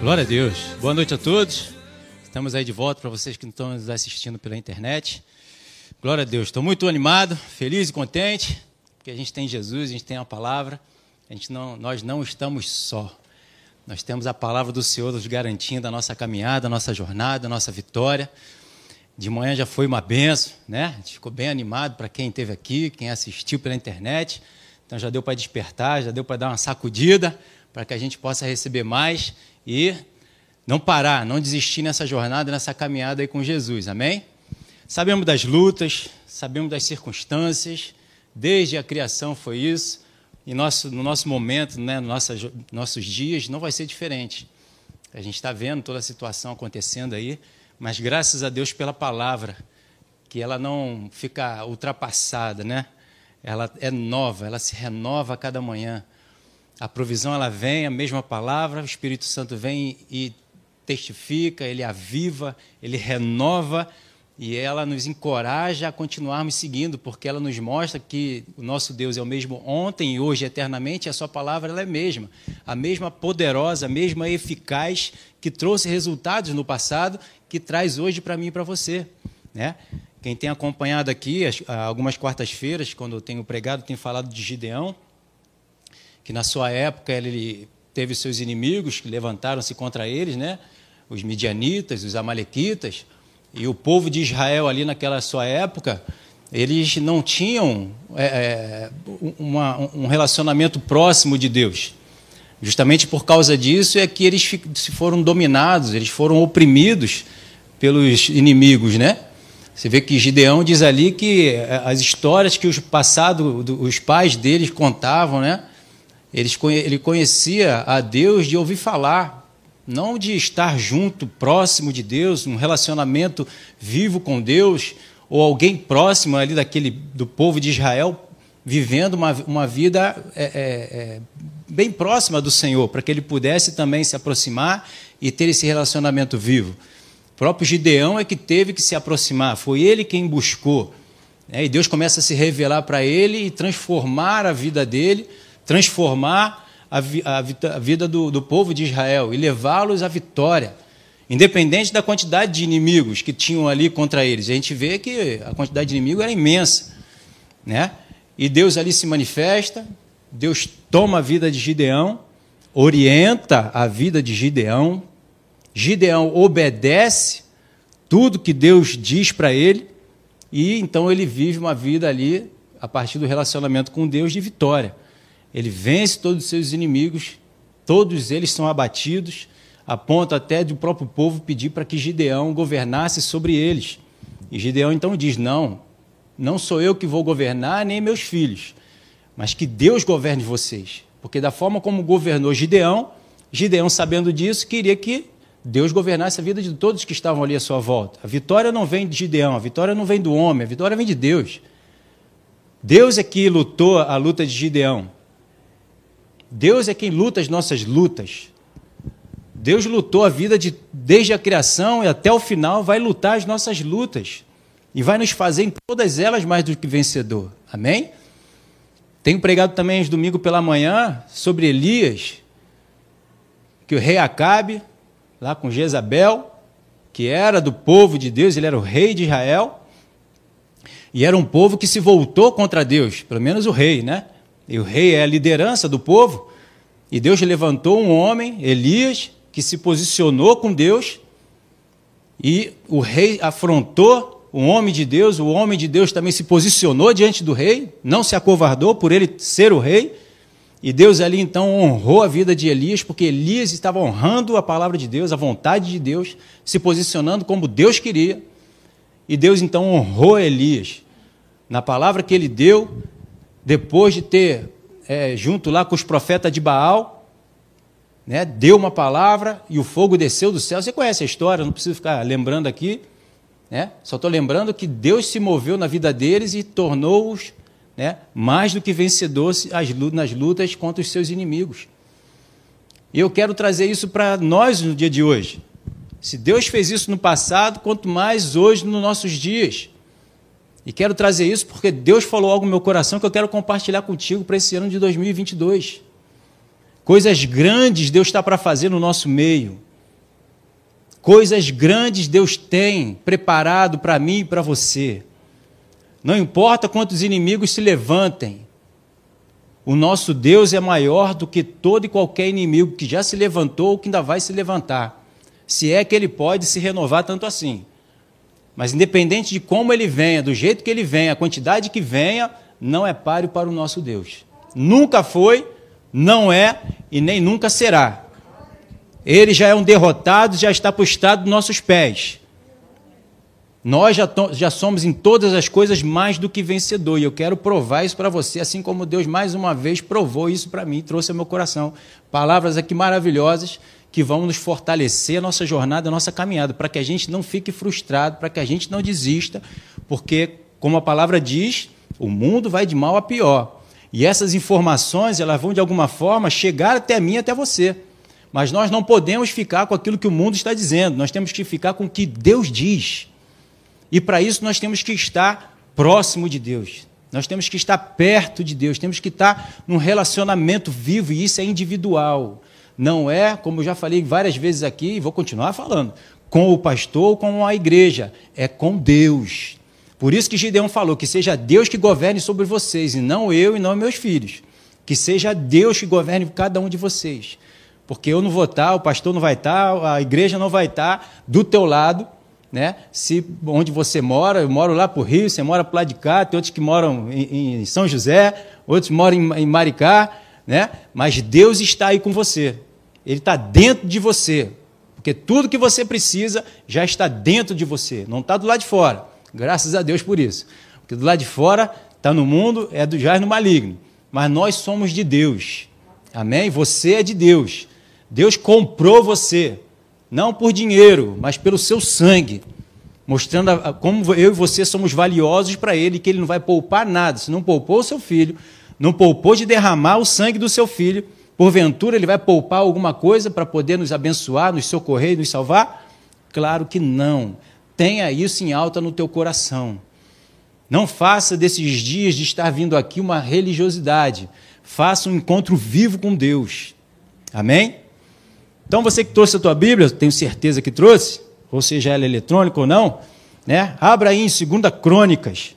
Glória a Deus. Boa noite a todos. Estamos aí de volta para vocês que estão nos assistindo pela internet. Glória a Deus. Estou muito animado, feliz e contente, porque a gente tem Jesus, a gente tem a palavra. A gente não, nós não estamos só. Nós temos a palavra do Senhor nos garantindo a nossa caminhada, a nossa jornada, a nossa vitória. De manhã já foi uma benção, né? A gente ficou bem animado para quem esteve aqui, quem assistiu pela internet. Então já deu para despertar, já deu para dar uma sacudida, para que a gente possa receber mais e não parar, não desistir nessa jornada, nessa caminhada aí com Jesus. Amém? Sabemos das lutas, sabemos das circunstâncias, desde a criação foi isso, e nosso, no nosso momento, né, no nossa, nossos dias, não vai ser diferente. A gente está vendo toda a situação acontecendo aí, mas graças a Deus pela palavra, que ela não fica ultrapassada, né? ela é nova, ela se renova a cada manhã. A provisão ela vem, a mesma palavra, o Espírito Santo vem e testifica, ele aviva, ele renova e ela nos encoraja a continuarmos seguindo, porque ela nos mostra que o nosso Deus é o mesmo ontem e hoje eternamente, e a sua palavra ela é a mesma, a mesma poderosa, a mesma eficaz que trouxe resultados no passado, que traz hoje para mim e para você, né? Quem tem acompanhado aqui, algumas quartas-feiras, quando eu tenho pregado, tenho falado de Gideão, que na sua época ele teve seus inimigos que levantaram-se contra eles, né? os midianitas, os amalequitas, e o povo de Israel ali naquela sua época, eles não tinham é, é uma, um relacionamento próximo de Deus. Justamente por causa disso é que eles se foram dominados, eles foram oprimidos pelos inimigos, né? Você vê que Gideão diz ali que é, as histórias que os passados, os pais deles contavam, né? Ele conhecia a Deus de ouvir falar, não de estar junto, próximo de Deus, um relacionamento vivo com Deus, ou alguém próximo ali daquele do povo de Israel vivendo uma, uma vida é, é, é, bem próxima do Senhor, para que ele pudesse também se aproximar e ter esse relacionamento vivo. O próprio Gideão é que teve que se aproximar, foi ele quem buscou. Né? E Deus começa a se revelar para ele e transformar a vida dele, transformar a, vi, a, a vida do, do povo de Israel e levá-los à vitória. Independente da quantidade de inimigos que tinham ali contra eles. A gente vê que a quantidade de inimigos era imensa. Né? E Deus ali se manifesta, Deus toma a vida de Gideão, orienta a vida de Gideão, Gideão obedece tudo que Deus diz para ele e então ele vive uma vida ali a partir do relacionamento com Deus de vitória. Ele vence todos os seus inimigos, todos eles são abatidos, a ponto até do próprio povo pedir para que Gideão governasse sobre eles. E Gideão então diz: Não, não sou eu que vou governar, nem meus filhos, mas que Deus governe vocês. Porque da forma como governou Gideão, Gideão, sabendo disso, queria que Deus governasse a vida de todos que estavam ali à sua volta. A vitória não vem de Gideão, a vitória não vem do homem, a vitória vem de Deus. Deus é que lutou a luta de Gideão. Deus é quem luta as nossas lutas. Deus lutou a vida de, desde a criação e até o final, vai lutar as nossas lutas. E vai nos fazer em todas elas mais do que vencedor. Amém? Tenho pregado também domingo domingo pela manhã sobre Elias, que o rei Acabe lá com Jezabel, que era do povo de Deus, ele era o rei de Israel, e era um povo que se voltou contra Deus, pelo menos o rei, né? E o rei é a liderança do povo, e Deus levantou um homem, Elias, que se posicionou com Deus, e o rei afrontou o homem de Deus, o homem de Deus também se posicionou diante do rei, não se acovardou por ele ser o rei, e Deus ali então honrou a vida de Elias, porque Elias estava honrando a palavra de Deus, a vontade de Deus, se posicionando como Deus queria. E Deus então honrou Elias. Na palavra que ele deu, depois de ter, é, junto lá com os profetas de Baal, né, deu uma palavra e o fogo desceu do céu. Você conhece a história, não preciso ficar lembrando aqui. Né? Só estou lembrando que Deus se moveu na vida deles e tornou-os né, mais do que vencedor nas lutas contra os seus inimigos. E eu quero trazer isso para nós no dia de hoje. Se Deus fez isso no passado, quanto mais hoje nos nossos dias. E quero trazer isso porque Deus falou algo no meu coração que eu quero compartilhar contigo para esse ano de 2022. Coisas grandes Deus está para fazer no nosso meio. Coisas grandes Deus tem preparado para mim e para você. Não importa quantos inimigos se levantem, o nosso Deus é maior do que todo e qualquer inimigo que já se levantou ou que ainda vai se levantar. Se é que ele pode se renovar tanto assim. Mas independente de como ele venha, do jeito que ele venha, a quantidade que venha, não é páreo para o nosso Deus. Nunca foi, não é e nem nunca será. Ele já é um derrotado, já está postado dos nossos pés. Nós já, já somos em todas as coisas mais do que vencedor. E eu quero provar isso para você, assim como Deus mais uma vez provou isso para mim, trouxe ao meu coração. Palavras aqui maravilhosas que vão nos fortalecer a nossa jornada, a nossa caminhada, para que a gente não fique frustrado, para que a gente não desista, porque, como a palavra diz, o mundo vai de mal a pior. E essas informações, elas vão de alguma forma chegar até mim, até você. Mas nós não podemos ficar com aquilo que o mundo está dizendo, nós temos que ficar com o que Deus diz. E para isso nós temos que estar próximo de Deus. Nós temos que estar perto de Deus, temos que estar num relacionamento vivo, e isso é individual. Não é, como já falei várias vezes aqui, e vou continuar falando, com o pastor ou com a igreja, é com Deus. Por isso que Gideão falou que seja Deus que governe sobre vocês, e não eu e não meus filhos. Que seja Deus que governe cada um de vocês. Porque eu não vou estar, o pastor não vai estar, a igreja não vai estar do teu lado, né? Se onde você mora, eu moro lá para o Rio, você mora para lá de cá, tem outros que moram em, em São José, outros moram em, em Maricá, né? Mas Deus está aí com você. Ele está dentro de você. Porque tudo que você precisa já está dentro de você, não está do lado de fora. Graças a Deus por isso. Porque do lado de fora está no mundo, é do jaz no maligno. Mas nós somos de Deus. Amém? Você é de Deus. Deus comprou você, não por dinheiro, mas pelo seu sangue, mostrando a, como eu e você somos valiosos para Ele, que Ele não vai poupar nada. Se não poupou o seu filho, não poupou de derramar o sangue do seu filho, porventura Ele vai poupar alguma coisa para poder nos abençoar, nos socorrer e nos salvar? Claro que não. Tenha isso em alta no teu coração. Não faça desses dias de estar vindo aqui uma religiosidade. Faça um encontro vivo com Deus. Amém? Então você que trouxe a tua Bíblia, tenho certeza que trouxe, ou seja ela é eletrônica ou não, né? Abra aí em 2 Crônicas,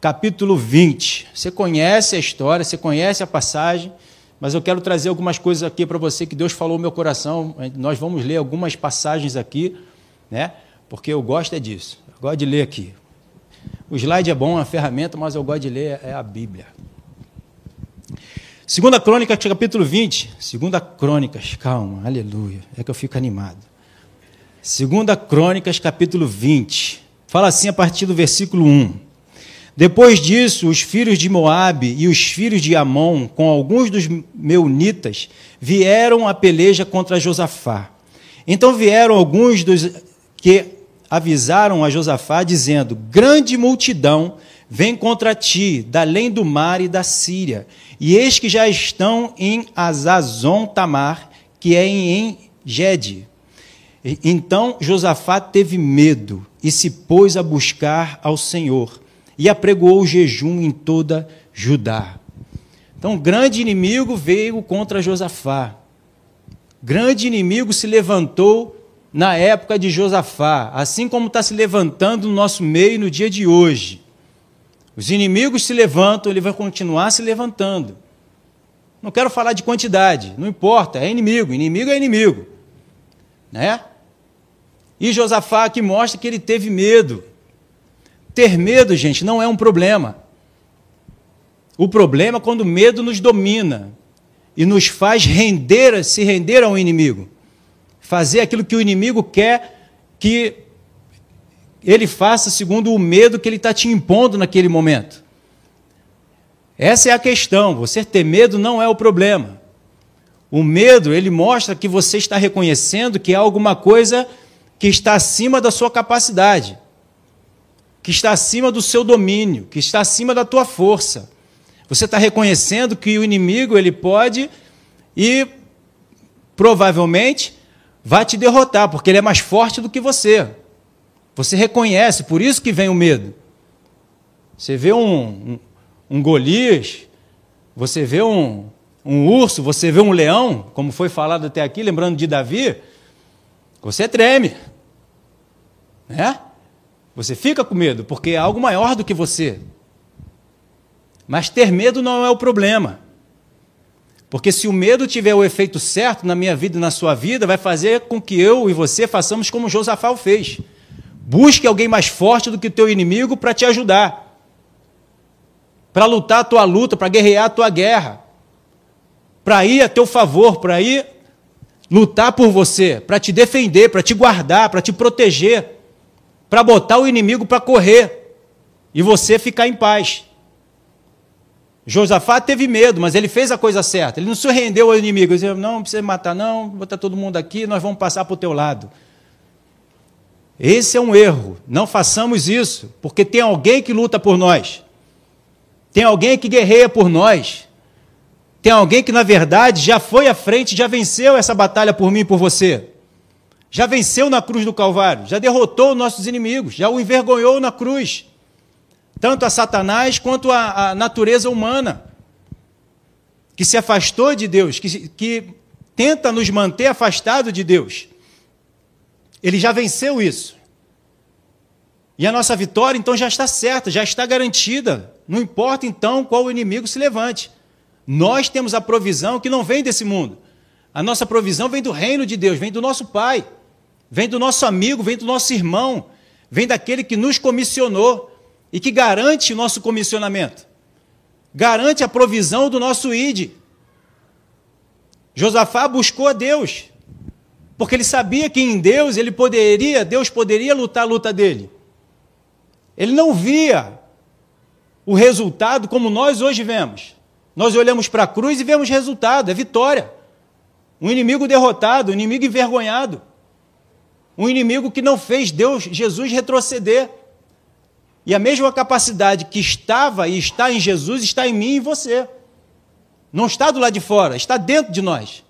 capítulo 20. Você conhece a história, você conhece a passagem, mas eu quero trazer algumas coisas aqui para você que Deus falou no meu coração. Nós vamos ler algumas passagens aqui, né? porque eu gosto é disso. Eu gosto de ler aqui. O slide é bom, é uma ferramenta, mas eu gosto de ler é a Bíblia. Segunda Crônica, capítulo 20. Segunda Crônicas, calma, aleluia. É que eu fico animado. Segunda Crônicas, capítulo 20. Fala assim a partir do versículo 1. Depois disso, os filhos de Moabe e os filhos de Amon, com alguns dos meunitas, vieram a peleja contra Josafá. Então vieram alguns dos que avisaram a Josafá, dizendo: Grande multidão vem contra ti, da além do mar e da Síria, e eis que já estão em Azazon Tamar, que é em Gede. Então Josafá teve medo e se pôs a buscar ao Senhor, e apregoou o jejum em toda Judá. Então, grande inimigo veio contra Josafá. Grande inimigo se levantou na época de Josafá, assim como está se levantando no nosso meio no dia de hoje. Os inimigos se levantam, ele vai continuar se levantando. Não quero falar de quantidade, não importa, é inimigo, inimigo é inimigo. Né? E Josafá aqui mostra que ele teve medo. Ter medo, gente, não é um problema. O problema é quando o medo nos domina e nos faz render, se render ao inimigo fazer aquilo que o inimigo quer que ele faça segundo o medo que ele está te impondo naquele momento. Essa é a questão. Você ter medo não é o problema. O medo, ele mostra que você está reconhecendo que há alguma coisa que está acima da sua capacidade, que está acima do seu domínio, que está acima da tua força. Você está reconhecendo que o inimigo ele pode e provavelmente vai te derrotar, porque ele é mais forte do que você. Você reconhece, por isso que vem o medo. Você vê um, um, um Golias, você vê um, um urso, você vê um leão, como foi falado até aqui, lembrando de Davi, você treme. né? Você fica com medo, porque é algo maior do que você. Mas ter medo não é o problema. Porque se o medo tiver o efeito certo na minha vida e na sua vida, vai fazer com que eu e você façamos como Josafá fez. Busque alguém mais forte do que o teu inimigo para te ajudar. Para lutar a tua luta, para guerrear a tua guerra. Para ir a teu favor, para ir lutar por você, para te defender, para te guardar, para te proteger, para botar o inimigo para correr e você ficar em paz. Josafá teve medo, mas ele fez a coisa certa. Ele não se rendeu ao inimigo. Ele disse, não, não precisa matar, não, botar todo mundo aqui, nós vamos passar para o teu lado. Esse é um erro. Não façamos isso, porque tem alguém que luta por nós. Tem alguém que guerreia por nós. Tem alguém que, na verdade, já foi à frente, já venceu essa batalha por mim e por você. Já venceu na cruz do Calvário, já derrotou nossos inimigos, já o envergonhou na cruz tanto a Satanás quanto a, a natureza humana, que se afastou de Deus, que, que tenta nos manter afastado de Deus. Ele já venceu isso. E a nossa vitória, então, já está certa, já está garantida. Não importa, então, qual inimigo se levante. Nós temos a provisão que não vem desse mundo. A nossa provisão vem do reino de Deus, vem do nosso Pai, vem do nosso amigo, vem do nosso irmão, vem daquele que nos comissionou e que garante o nosso comissionamento, garante a provisão do nosso ID. Josafá buscou a Deus, porque ele sabia que em Deus ele poderia, Deus poderia lutar a luta dele. Ele não via o resultado como nós hoje vemos. Nós olhamos para a cruz e vemos resultado, é vitória. Um inimigo derrotado, um inimigo envergonhado. Um inimigo que não fez Deus, Jesus retroceder. E a mesma capacidade que estava e está em Jesus está em mim e em você. Não está do lado de fora, está dentro de nós.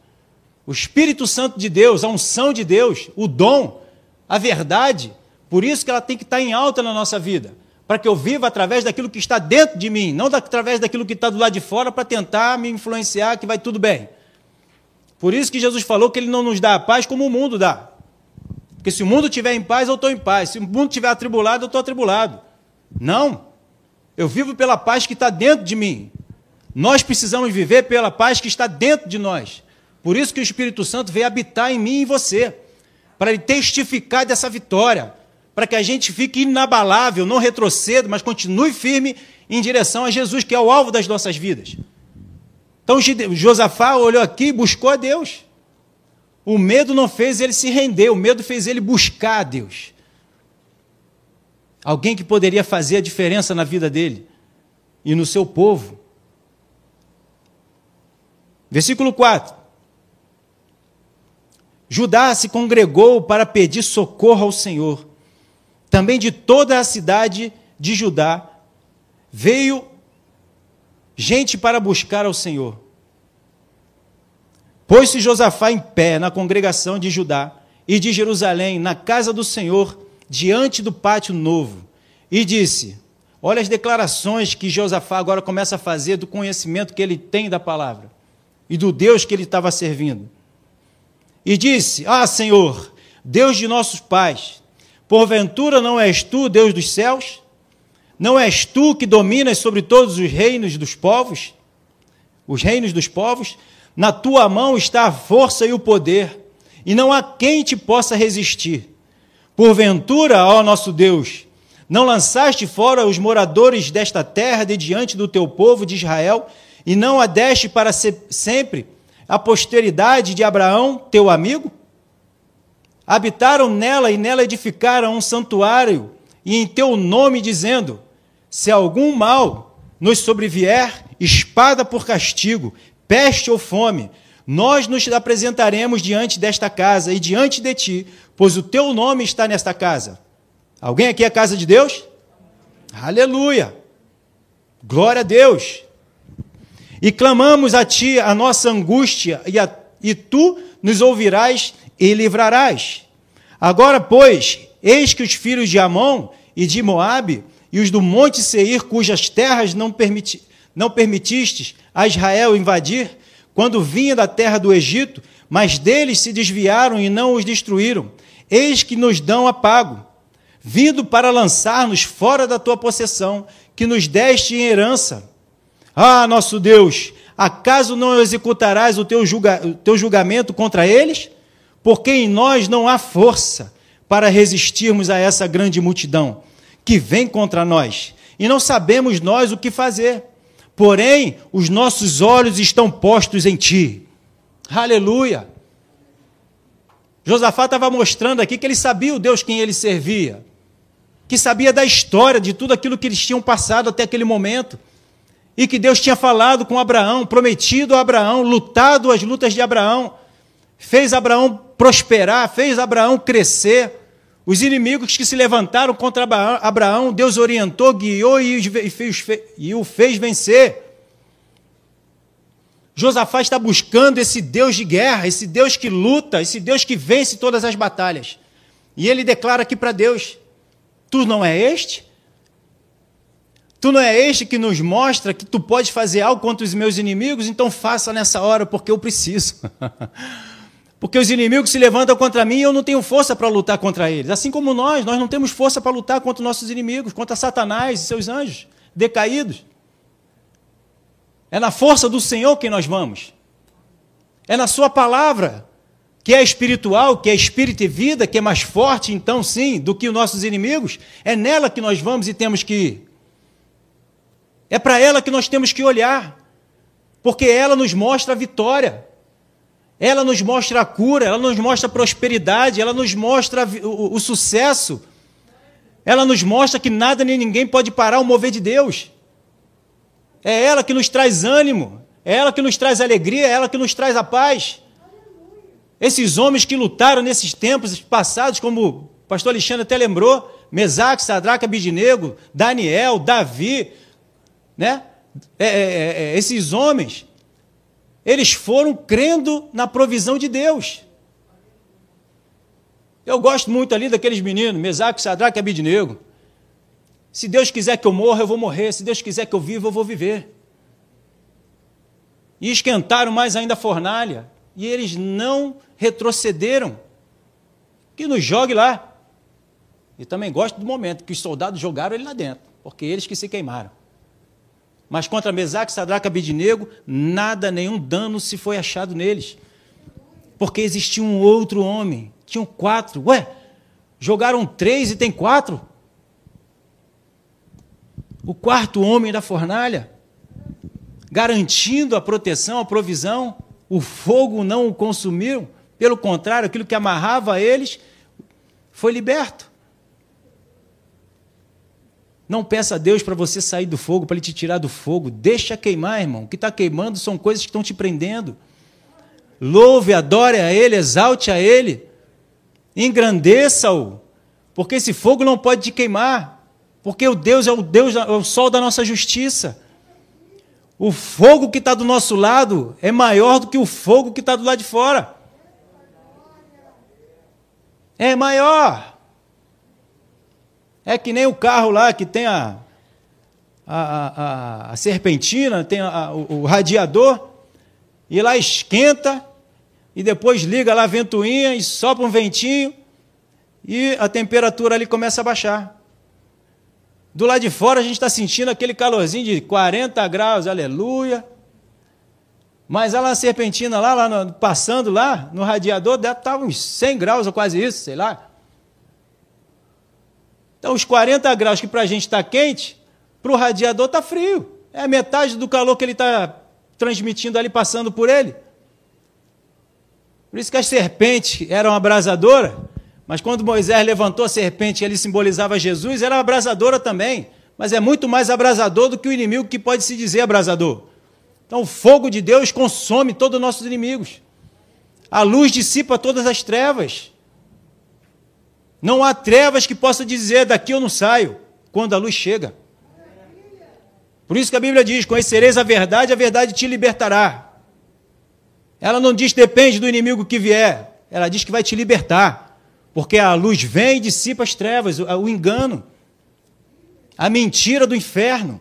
O Espírito Santo de Deus, a unção de Deus, o dom, a verdade, por isso que ela tem que estar em alta na nossa vida. Para que eu viva através daquilo que está dentro de mim, não através daquilo que está do lado de fora para tentar me influenciar que vai tudo bem. Por isso que Jesus falou que ele não nos dá a paz como o mundo dá. Porque se o mundo estiver em paz, eu estou em paz. Se o mundo estiver atribulado, eu estou atribulado. Não. Eu vivo pela paz que está dentro de mim. Nós precisamos viver pela paz que está dentro de nós. Por isso que o Espírito Santo veio habitar em mim e em você, para ele testificar dessa vitória, para que a gente fique inabalável, não retroceda, mas continue firme em direção a Jesus, que é o alvo das nossas vidas. Então Josafá olhou aqui e buscou a Deus. O medo não fez ele se render, o medo fez ele buscar a Deus. Alguém que poderia fazer a diferença na vida dele e no seu povo. Versículo 4. Judá se congregou para pedir socorro ao Senhor. Também de toda a cidade de Judá veio gente para buscar ao Senhor. Pôs-se Josafá em pé na congregação de Judá e de Jerusalém, na casa do Senhor, diante do pátio novo e disse: Olha as declarações que Josafá agora começa a fazer do conhecimento que ele tem da palavra e do Deus que ele estava servindo. E disse: Ah, Senhor, Deus de nossos pais, porventura não és tu, Deus dos céus? Não és tu que dominas sobre todos os reinos dos povos? Os reinos dos povos? Na tua mão está a força e o poder, e não há quem te possa resistir. Porventura, ó nosso Deus, não lançaste fora os moradores desta terra de diante do teu povo de Israel, e não a deste para sempre a posteridade de Abraão, teu amigo? Habitaram nela e nela edificaram um santuário, e em teu nome dizendo: Se algum mal nos sobrevier, espada por castigo, peste ou fome, nós nos apresentaremos diante desta casa e diante de ti, pois o teu nome está nesta casa. Alguém aqui é casa de Deus? Aleluia! Glória a Deus! E clamamos a ti a nossa angústia, e, a, e tu nos ouvirás e livrarás. Agora, pois, eis que os filhos de Amon e de Moabe e os do monte Seir, cujas terras não, permiti, não permitistes a Israel invadir, quando vinha da terra do Egito, mas deles se desviaram e não os destruíram. Eis que nos dão apago. vindo para lançar-nos fora da tua possessão, que nos deste em herança. Ah, nosso Deus, acaso não executarás o teu, julga, o teu julgamento contra eles? Porque em nós não há força para resistirmos a essa grande multidão que vem contra nós, e não sabemos nós o que fazer. Porém, os nossos olhos estão postos em ti. Aleluia! Josafá estava mostrando aqui que ele sabia o Deus quem ele servia, que sabia da história, de tudo aquilo que eles tinham passado até aquele momento, e que Deus tinha falado com Abraão, prometido a Abraão, lutado as lutas de Abraão, fez Abraão prosperar, fez Abraão crescer. Os inimigos que se levantaram contra Abraão, Deus orientou, guiou e o fez vencer. Josafá está buscando esse Deus de guerra, esse Deus que luta, esse Deus que vence todas as batalhas. E ele declara aqui para Deus: Tu não é este? Tu não é este que nos mostra que tu podes fazer algo contra os meus inimigos? Então faça nessa hora, porque eu preciso. porque os inimigos se levantam contra mim e eu não tenho força para lutar contra eles. Assim como nós, nós não temos força para lutar contra nossos inimigos, contra Satanás e seus anjos decaídos. É na força do Senhor que nós vamos. É na Sua palavra, que é espiritual, que é espírito e vida, que é mais forte, então sim, do que os nossos inimigos. É nela que nós vamos e temos que ir. É para ela que nós temos que olhar, porque ela nos mostra a vitória. Ela nos mostra a cura, ela nos mostra a prosperidade, ela nos mostra o, o, sucesso. Ela nos mostra que nada nem ninguém pode parar o mover de Deus. É ela que nos traz ânimo, é ela que nos traz alegria, é ela que nos traz a paz. Esses homens que lutaram nesses tempos passados, como o pastor Alexandre até lembrou, Mesaque, Sadraque, Abidinego, Daniel, Davi, né? É, é, é, é, esses homens, eles foram crendo na provisão de Deus. Eu gosto muito ali daqueles meninos, Mesaque, Sadraque e Abidinego. Se Deus quiser que eu morra, eu vou morrer. Se Deus quiser que eu viva, eu vou viver. E esquentaram mais ainda a fornalha. E eles não retrocederam. Que nos jogue lá. E também gosto do momento que os soldados jogaram ele lá dentro, porque eles que se queimaram. Mas contra Mesaque, Sadraque e Abidinego, nada, nenhum dano se foi achado neles. Porque existia um outro homem. Tinham quatro. Ué, jogaram três e tem quatro? o quarto homem da fornalha, garantindo a proteção, a provisão, o fogo não o consumiu, pelo contrário, aquilo que amarrava eles foi liberto. Não peça a Deus para você sair do fogo, para Ele te tirar do fogo. Deixa queimar, irmão. O que está queimando são coisas que estão te prendendo. Louve, adore a Ele, exalte a Ele, engrandeça-o, porque esse fogo não pode te queimar. Porque o Deus é o Deus, é o sol da nossa justiça. O fogo que está do nosso lado é maior do que o fogo que está do lado de fora. É maior. É que nem o carro lá que tem a, a, a, a serpentina, tem o, o radiador, e lá esquenta, e depois liga lá a ventoinha e sopra um ventinho, e a temperatura ali começa a baixar. Do lado de fora a gente está sentindo aquele calorzinho de 40 graus, aleluia. Mas lá na serpentina, lá, lá no, passando lá, no radiador, deve estar uns 100 graus ou quase isso, sei lá. Então, os 40 graus que para a gente está quente, para o radiador está frio. É metade do calor que ele está transmitindo ali, passando por ele. Por isso que as serpentes eram abrasadoras. Mas quando Moisés levantou a serpente e ele simbolizava Jesus, era abrasadora também. Mas é muito mais abrasador do que o inimigo que pode se dizer abrasador. Então o fogo de Deus consome todos os nossos inimigos. A luz dissipa todas as trevas. Não há trevas que possa dizer daqui eu não saio, quando a luz chega. Por isso que a Bíblia diz: conhecereis a verdade, a verdade te libertará. Ela não diz depende do inimigo que vier, ela diz que vai te libertar. Porque a luz vem e dissipa as trevas, o engano, a mentira do inferno.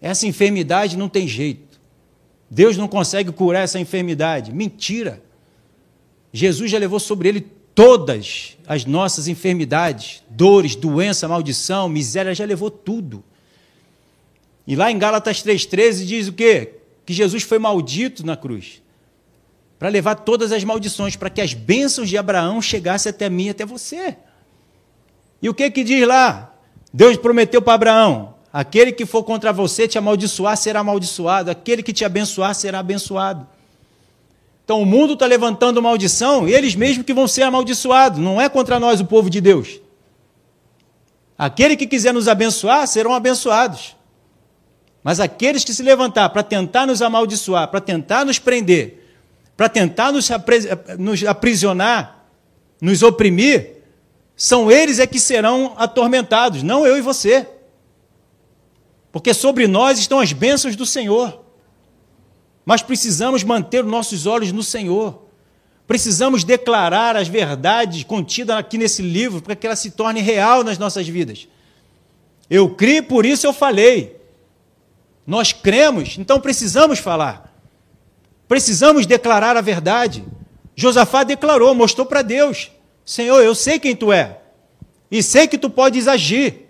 Essa enfermidade não tem jeito. Deus não consegue curar essa enfermidade. Mentira. Jesus já levou sobre ele todas as nossas enfermidades, dores, doença, maldição, miséria, já levou tudo. E lá em Gálatas 3,13 diz o quê? Que Jesus foi maldito na cruz. Para levar todas as maldições, para que as bênçãos de Abraão chegassem até mim, até você. E o que que diz lá? Deus prometeu para Abraão: aquele que for contra você te amaldiçoar será amaldiçoado, aquele que te abençoar será abençoado. Então o mundo está levantando maldição, eles mesmos que vão ser amaldiçoados, não é contra nós o povo de Deus. Aquele que quiser nos abençoar serão abençoados. Mas aqueles que se levantar para tentar nos amaldiçoar, para tentar nos prender, para tentar nos, nos aprisionar, nos oprimir, são eles é que serão atormentados, não eu e você. Porque sobre nós estão as bênçãos do Senhor. Mas precisamos manter os nossos olhos no Senhor. Precisamos declarar as verdades contidas aqui nesse livro para que ela se torne real nas nossas vidas. Eu criei, por isso eu falei. Nós cremos, então precisamos falar. Precisamos declarar a verdade. Josafá declarou, mostrou para Deus. Senhor, eu sei quem tu é. E sei que tu podes agir.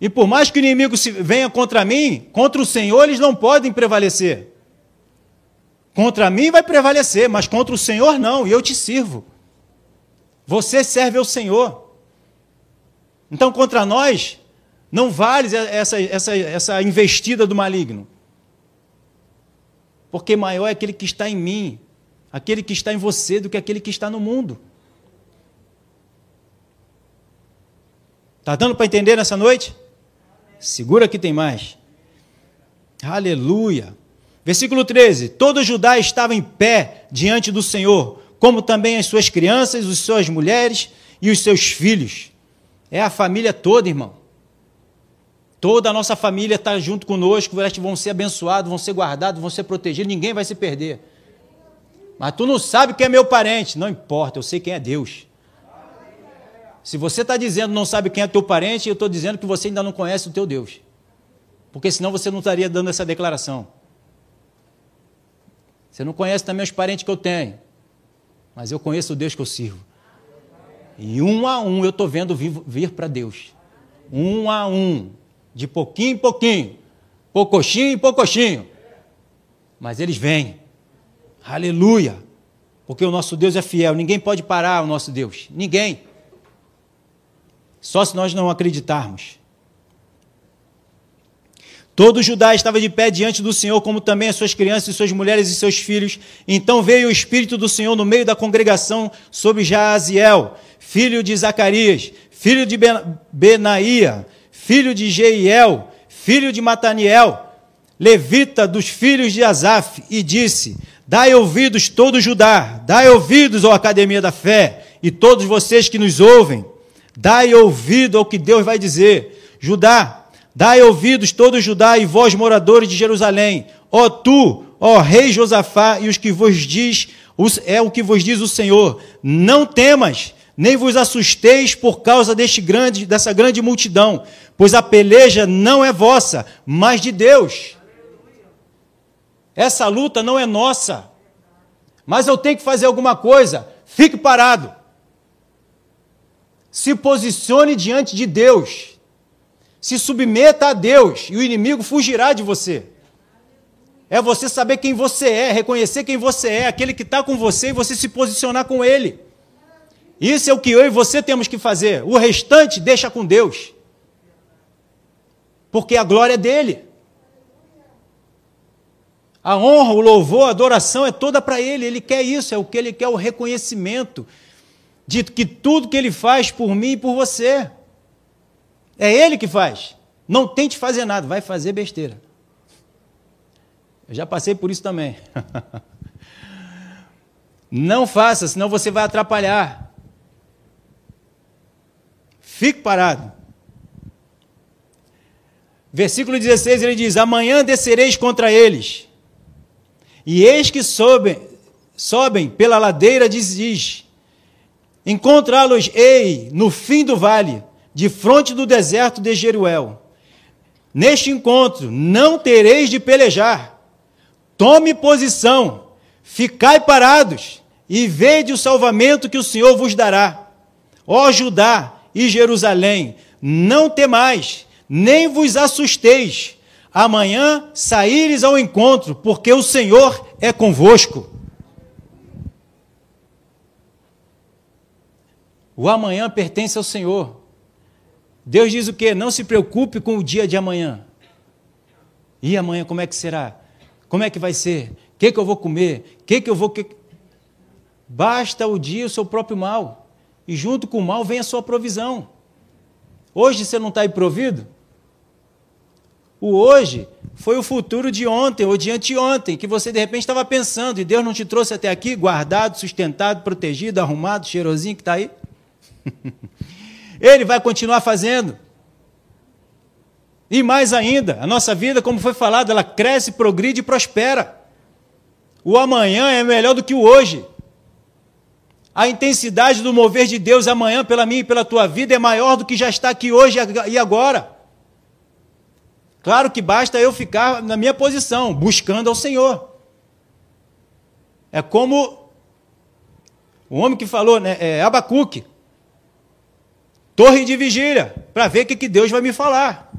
E por mais que o inimigo venha contra mim, contra o Senhor eles não podem prevalecer. Contra mim vai prevalecer, mas contra o Senhor não, e eu te sirvo. Você serve ao Senhor. Então, contra nós, não vale essa, essa, essa investida do maligno. Porque maior é aquele que está em mim, aquele que está em você, do que aquele que está no mundo. Está dando para entender nessa noite? Segura que tem mais. Aleluia. Versículo 13: Todo Judá estava em pé diante do Senhor, como também as suas crianças, as suas mulheres e os seus filhos. É a família toda, irmão. Toda a nossa família está junto conosco, eles vão ser abençoados, vão ser guardados, vão ser protegidos, ninguém vai se perder. Mas tu não sabe quem é meu parente. Não importa, eu sei quem é Deus. Se você está dizendo não sabe quem é teu parente, eu estou dizendo que você ainda não conhece o teu Deus. Porque senão você não estaria dando essa declaração. Você não conhece também os parentes que eu tenho. Mas eu conheço o Deus que eu sirvo. E um a um eu estou vendo vir, para Deus. Um a um. De pouquinho em pouquinho. Poucochinho em poucochinho. Mas eles vêm. Aleluia. Porque o nosso Deus é fiel. Ninguém pode parar o nosso Deus. Ninguém. Só se nós não acreditarmos. Todo Judá estava de pé diante do Senhor, como também as suas crianças, e suas mulheres e seus filhos. Então veio o Espírito do Senhor no meio da congregação sobre Jaaziel, filho de Zacarias, filho de Benaía, filho de Jeiel, filho de Mataniel, levita dos filhos de Asaf, e disse: Dai ouvidos todo Judá, dai ouvidos, ó Academia da Fé, e todos vocês que nos ouvem. Dai ouvido ao que Deus vai dizer. Judá, dai ouvidos todo Judá e vós moradores de Jerusalém. Ó tu, ó rei Josafá, e os que vos diz, é o que vos diz o Senhor. Não temas, nem vos assusteis por causa deste grande, dessa grande multidão, pois a peleja não é vossa, mas de Deus. Essa luta não é nossa. Mas eu tenho que fazer alguma coisa. Fique parado se posicione diante de Deus, se submeta a Deus e o inimigo fugirá de você. É você saber quem você é, reconhecer quem você é, aquele que está com você e você se posicionar com ele. Isso é o que eu e você temos que fazer. O restante deixa com Deus. Porque a glória é dele. A honra, o louvor, a adoração é toda para ele. Ele quer isso, é o que ele quer, o reconhecimento de que tudo que ele faz por mim e por você. É ele que faz. Não tente fazer nada, vai fazer besteira. Eu já passei por isso também. Não faça, senão você vai atrapalhar. Fique parado. Versículo 16 ele diz: Amanhã descereis contra eles, e eis que sobem, sobem pela ladeira de Ziz, Encontrá-los-ei no fim do vale, de fronte do deserto de Jeruel. Neste encontro não tereis de pelejar. Tome posição, ficai parados, e vede o salvamento que o Senhor vos dará. Ó Judá e Jerusalém, não temais, nem vos assusteis. Amanhã saíres ao encontro, porque o Senhor é convosco. O amanhã pertence ao Senhor. Deus diz o quê? Não se preocupe com o dia de amanhã. E amanhã como é que será? Como é que vai ser? O que, que eu vou comer? O que, que eu vou. Que... Basta o dia o seu próprio mal. E junto com o mal vem a sua provisão. Hoje você não está aí provido? O hoje foi o futuro de ontem ou de anteontem, que você de repente estava pensando e Deus não te trouxe até aqui, guardado, sustentado, protegido, arrumado, cheirosinho que está aí. Ele vai continuar fazendo. E mais ainda, a nossa vida, como foi falado, ela cresce, progride e prospera. O amanhã é melhor do que o hoje. A intensidade do mover de Deus amanhã pela minha e pela tua vida é maior do que já está aqui hoje e agora. Claro que basta eu ficar na minha posição, buscando ao Senhor. É como o homem que falou, né, é Abacuque. Torre de vigília, para ver o que, que Deus vai me falar.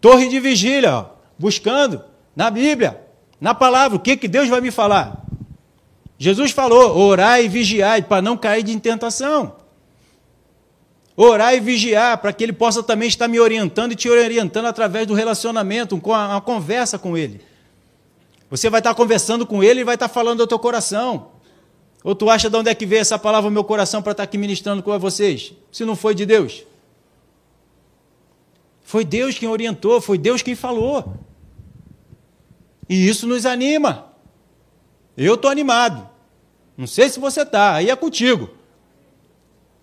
Torre de vigília, ó, buscando na Bíblia, na palavra, o que, que Deus vai me falar. Jesus falou: orai e vigiai, para não cair de tentação. Orar e vigiar, para que Ele possa também estar me orientando e te orientando através do relacionamento, com uma conversa com Ele. Você vai estar conversando com Ele e vai estar falando do teu coração. Ou tu acha de onde é que veio essa palavra no meu coração para estar aqui ministrando com vocês? Se não foi de Deus. Foi Deus quem orientou, foi Deus quem falou. E isso nos anima. Eu estou animado. Não sei se você está, aí é contigo.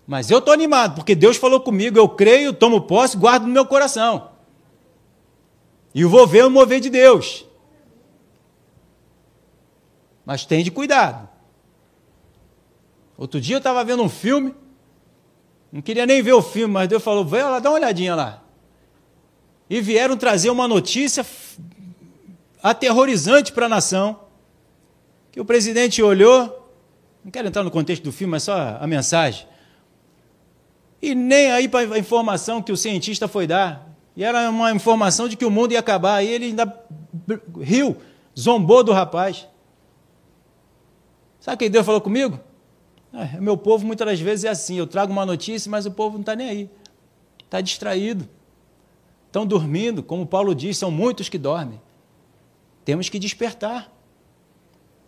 Mas eu estou animado, porque Deus falou comigo, eu creio, tomo posse, guardo no meu coração. E vou ver o mover de Deus. Mas tem de cuidado. Outro dia eu estava vendo um filme, não queria nem ver o filme, mas Deus falou: vai lá, dá uma olhadinha lá. E vieram trazer uma notícia aterrorizante para a nação. Que o presidente olhou, não quero entrar no contexto do filme, mas só a mensagem. E nem aí para a informação que o cientista foi dar. E era uma informação de que o mundo ia acabar. E ele ainda riu, zombou do rapaz. Sabe o que Deus falou comigo? É, meu povo muitas das vezes é assim. Eu trago uma notícia, mas o povo não está nem aí. Está distraído. Estão dormindo, como Paulo diz, são muitos que dormem. Temos que despertar.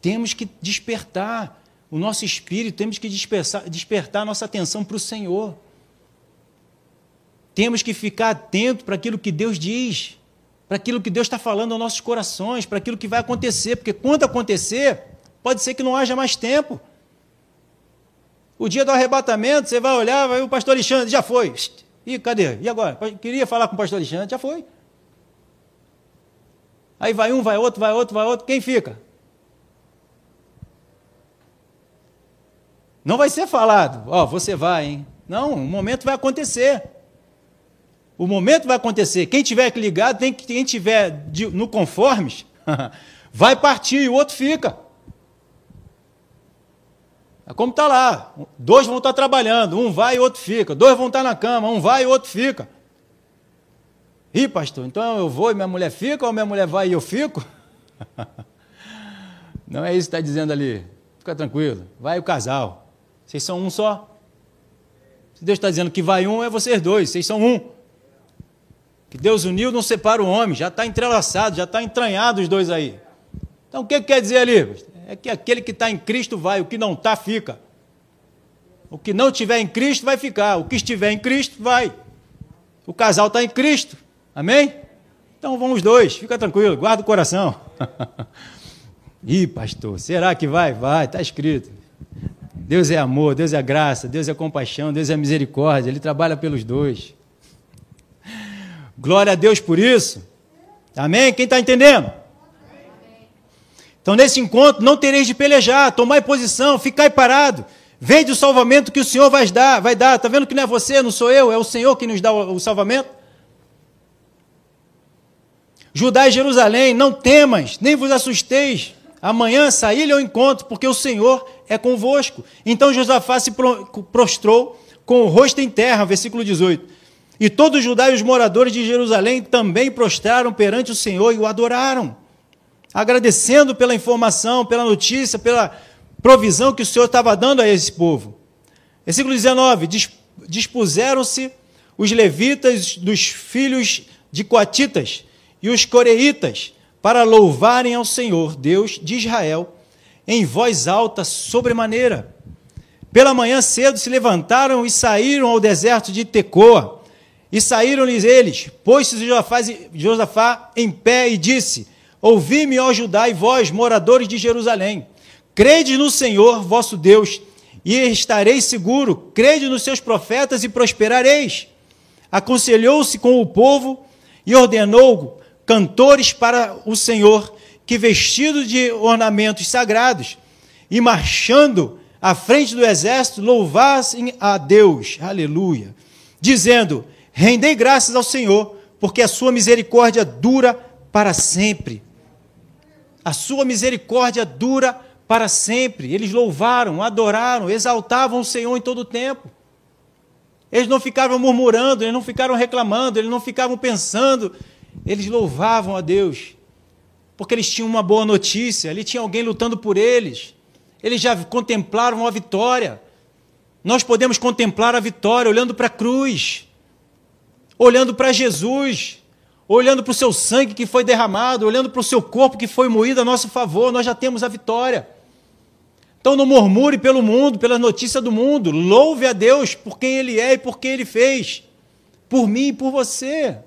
Temos que despertar o nosso espírito, temos que despertar, despertar nossa atenção para o Senhor. Temos que ficar atento para aquilo que Deus diz, para aquilo que Deus está falando aos nossos corações, para aquilo que vai acontecer, porque quando acontecer, pode ser que não haja mais tempo. O dia do arrebatamento, você vai olhar, vai o pastor Alexandre, já foi. E cadê? E agora? Queria falar com o pastor Alexandre, já foi. Aí vai um, vai outro, vai outro, vai outro, quem fica? Não vai ser falado, ó, oh, você vai, hein? Não, o momento vai acontecer. O momento vai acontecer. Quem tiver ligado, tem que quem tiver de, no conformes, vai partir e o outro fica. É como está lá. Dois vão estar trabalhando, um vai e outro fica. Dois vão estar na cama, um vai e outro fica. Ih, pastor, então eu vou e minha mulher fica, ou minha mulher vai e eu fico? Não é isso que está dizendo ali. Fica tranquilo. Vai o casal. Vocês são um só. Se Deus está dizendo que vai um, é vocês dois. Vocês são um. Que Deus uniu não separa o homem, já está entrelaçado, já está entranhado os dois aí. Então o que, que quer dizer ali? É que aquele que está em Cristo vai, o que não está, fica. O que não estiver em Cristo vai ficar, o que estiver em Cristo vai. O casal está em Cristo, amém? Então vão os dois, fica tranquilo, guarda o coração. Ih, pastor, será que vai? Vai, está escrito. Deus é amor, Deus é graça, Deus é compaixão, Deus é misericórdia, Ele trabalha pelos dois. Glória a Deus por isso. Amém? Quem está entendendo? Então, nesse encontro, não tereis de pelejar, tomar posição, ficar parado. Vende o salvamento que o Senhor vai dar. Vai dar. Está vendo que não é você, não sou eu, é o Senhor que nos dá o salvamento? Judá e Jerusalém, não temas, nem vos assusteis. Amanhã saí-lhe ao encontro, porque o Senhor é convosco. Então Josafá se prostrou com o rosto em terra, versículo 18. E todos os judeus moradores de Jerusalém também prostraram perante o Senhor e o adoraram, agradecendo pela informação, pela notícia, pela provisão que o Senhor estava dando a esse povo. Versículo 19: Dispuseram-se os levitas dos filhos de Coatitas e os coreitas para louvarem ao Senhor, Deus de Israel, em voz alta, sobremaneira. Pela manhã cedo se levantaram e saíram ao deserto de Tecoa. E saíram-lhes eles, pôs-se Josafá em pé e disse: Ouvi-me, ó Judá, e vós, moradores de Jerusalém. Crede no Senhor, vosso Deus, e estareis seguro. Crede nos seus profetas e prosperareis. Aconselhou-se com o povo e ordenou cantores para o Senhor, que vestidos de ornamentos sagrados e marchando à frente do exército, louvassem a Deus, aleluia, dizendo: Rendei graças ao Senhor, porque a sua misericórdia dura para sempre. A sua misericórdia dura para sempre. Eles louvaram, adoraram, exaltavam o Senhor em todo o tempo. Eles não ficavam murmurando, eles não ficaram reclamando, eles não ficavam pensando eles louvavam a Deus, porque eles tinham uma boa notícia, ali tinha alguém lutando por eles, eles já contemplaram a vitória. Nós podemos contemplar a vitória olhando para a cruz, olhando para Jesus, olhando para o seu sangue que foi derramado, olhando para o seu corpo que foi moído a nosso favor, nós já temos a vitória. Então não murmure pelo mundo, pela notícia do mundo, louve a Deus por quem Ele é e por quem Ele fez, por mim e por você.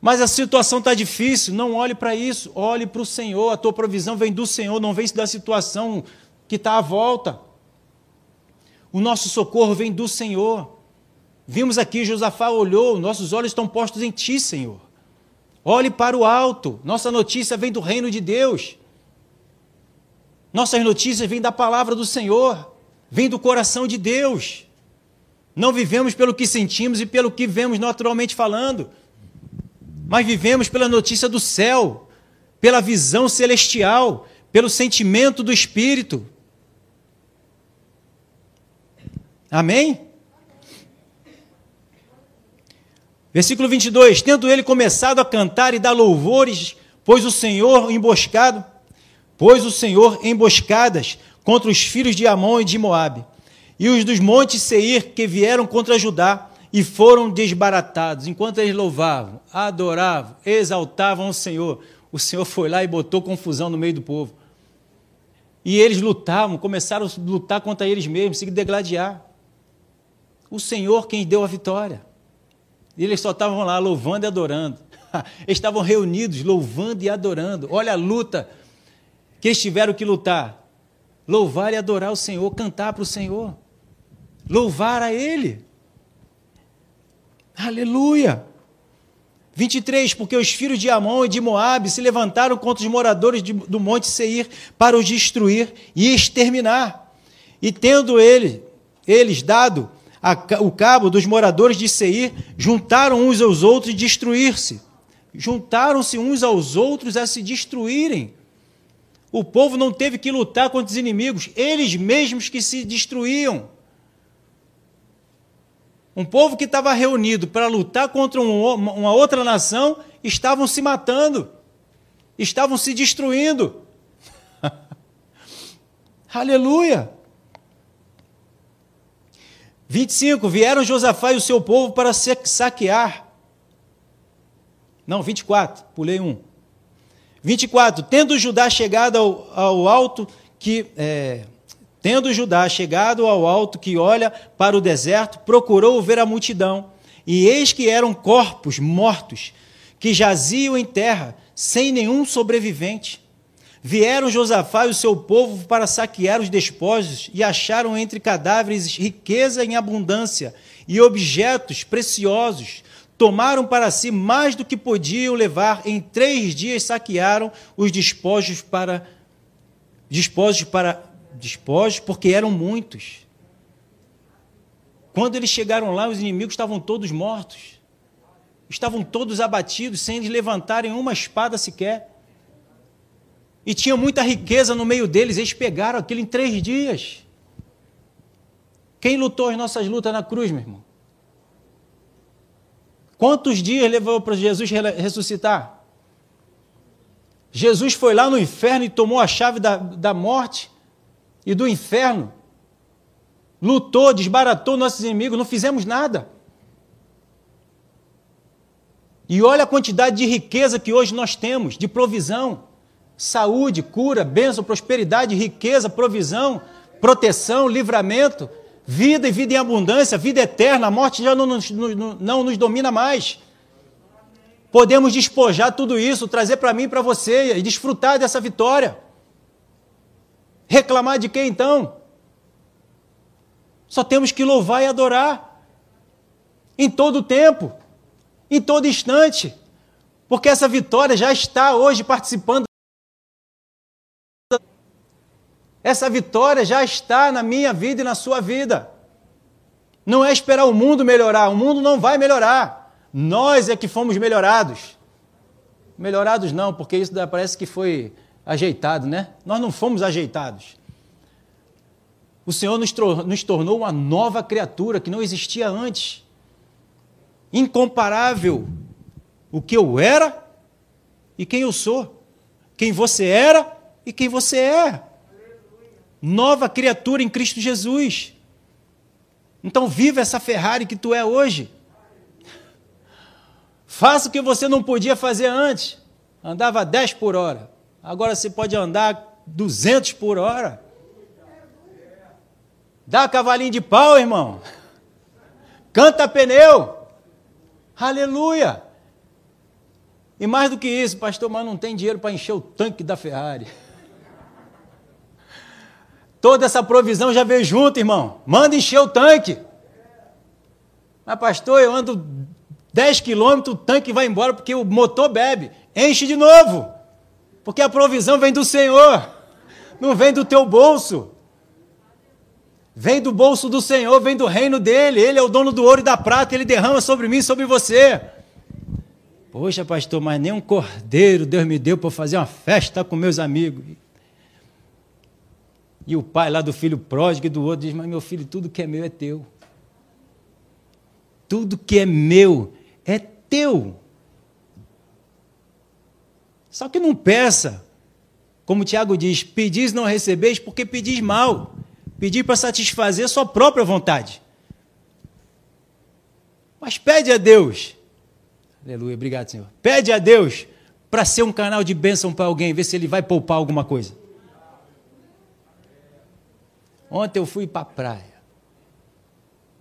Mas a situação está difícil, não olhe para isso, olhe para o Senhor, a tua provisão vem do Senhor, não vem da situação que está à volta. O nosso socorro vem do Senhor. Vimos aqui, Josafá olhou, nossos olhos estão postos em ti, Senhor. Olhe para o alto, nossa notícia vem do reino de Deus. Nossas notícias vêm da palavra do Senhor, vêm do coração de Deus. Não vivemos pelo que sentimos e pelo que vemos naturalmente falando mas vivemos pela notícia do céu, pela visão celestial, pelo sentimento do Espírito. Amém? Versículo 22: Tendo ele começado a cantar e dar louvores, pois o Senhor emboscado, pois o Senhor emboscadas contra os filhos de Amon e de Moabe, e os dos montes Seir que vieram contra Judá, e foram desbaratados. Enquanto eles louvavam, adoravam, exaltavam o Senhor, o Senhor foi lá e botou confusão no meio do povo. E eles lutavam, começaram a lutar contra eles mesmos, se degladiar. O Senhor quem deu a vitória. E eles só estavam lá louvando e adorando. Eles estavam reunidos, louvando e adorando. Olha a luta que eles tiveram que lutar. Louvar e adorar o Senhor, cantar para o Senhor. Louvar a Ele. Aleluia! 23, porque os filhos de Amon e de Moabe se levantaram contra os moradores de, do monte Seir para os destruir e exterminar. E tendo ele, eles dado a, o cabo dos moradores de Seir, juntaram uns aos outros e destruir-se. Juntaram-se uns aos outros a se destruírem. O povo não teve que lutar contra os inimigos, eles mesmos que se destruíam. Um povo que estava reunido para lutar contra um, uma outra nação, estavam se matando, estavam se destruindo. Aleluia! 25. Vieram Josafá e o seu povo para saquear. Não, 24, pulei um. 24. Tendo Judá chegado ao, ao alto que. É, Tendo Judá chegado ao alto que olha para o deserto, procurou ver a multidão, e eis que eram corpos mortos, que jaziam em terra, sem nenhum sobrevivente. Vieram Josafá e o seu povo para saquear os despojos, e acharam entre cadáveres riqueza em abundância e objetos preciosos. Tomaram para si mais do que podiam levar. Em três dias saquearam os despojos para despojos para despojos, porque eram muitos. Quando eles chegaram lá, os inimigos estavam todos mortos. Estavam todos abatidos, sem eles levantarem uma espada sequer. E tinha muita riqueza no meio deles, eles pegaram aquilo em três dias. Quem lutou as nossas lutas na cruz, meu irmão? Quantos dias levou para Jesus ressuscitar? Jesus foi lá no inferno e tomou a chave da, da morte e do inferno. Lutou, desbaratou nossos inimigos, não fizemos nada. E olha a quantidade de riqueza que hoje nós temos, de provisão, saúde, cura, bênção, prosperidade, riqueza, provisão, proteção, livramento, vida e vida em abundância, vida eterna, a morte já não nos, não, não nos domina mais. Podemos despojar tudo isso, trazer para mim e para você e desfrutar dessa vitória. Reclamar de quem então? Só temos que louvar e adorar. Em todo tempo, em todo instante. Porque essa vitória já está hoje participando. Essa vitória já está na minha vida e na sua vida. Não é esperar o mundo melhorar, o mundo não vai melhorar. Nós é que fomos melhorados. Melhorados não, porque isso parece que foi ajeitado, né? Nós não fomos ajeitados. O Senhor nos, tornou uma nova criatura que não existia antes. Incomparável. O que eu era e quem eu sou. Quem você era e quem você é. Nova criatura em Cristo Jesus. Então viva essa Ferrari que tu é hoje. Faça o que você não podia fazer antes. Andava 10 por hora. Agora você pode andar 200 por hora. Dá cavalinho de pau, irmão. Canta pneu. Aleluia. E mais do que isso, pastor, mas não tem dinheiro para encher o tanque da Ferrari. Toda essa provisão já veio junto, irmão. Manda encher o tanque. Mas, pastor, eu ando 10 quilômetros, o tanque vai embora porque o motor bebe. Enche de novo. Porque a provisão vem do Senhor, não vem do teu bolso. Vem do bolso do Senhor, vem do reino dele. Ele é o dono do ouro e da prata, ele derrama sobre mim e sobre você. Poxa, pastor, mas nem um cordeiro Deus me deu para fazer uma festa com meus amigos. E o pai lá do filho pródigo e do outro diz: Mas meu filho, tudo que é meu é teu. Tudo que é meu é teu. Só que não peça, como Tiago diz: pedis não recebeis porque pedis mal. Pedir para satisfazer sua própria vontade. Mas pede a Deus. Aleluia, obrigado, Senhor. Pede a Deus para ser um canal de bênção para alguém, ver se ele vai poupar alguma coisa. Ontem eu fui para a praia.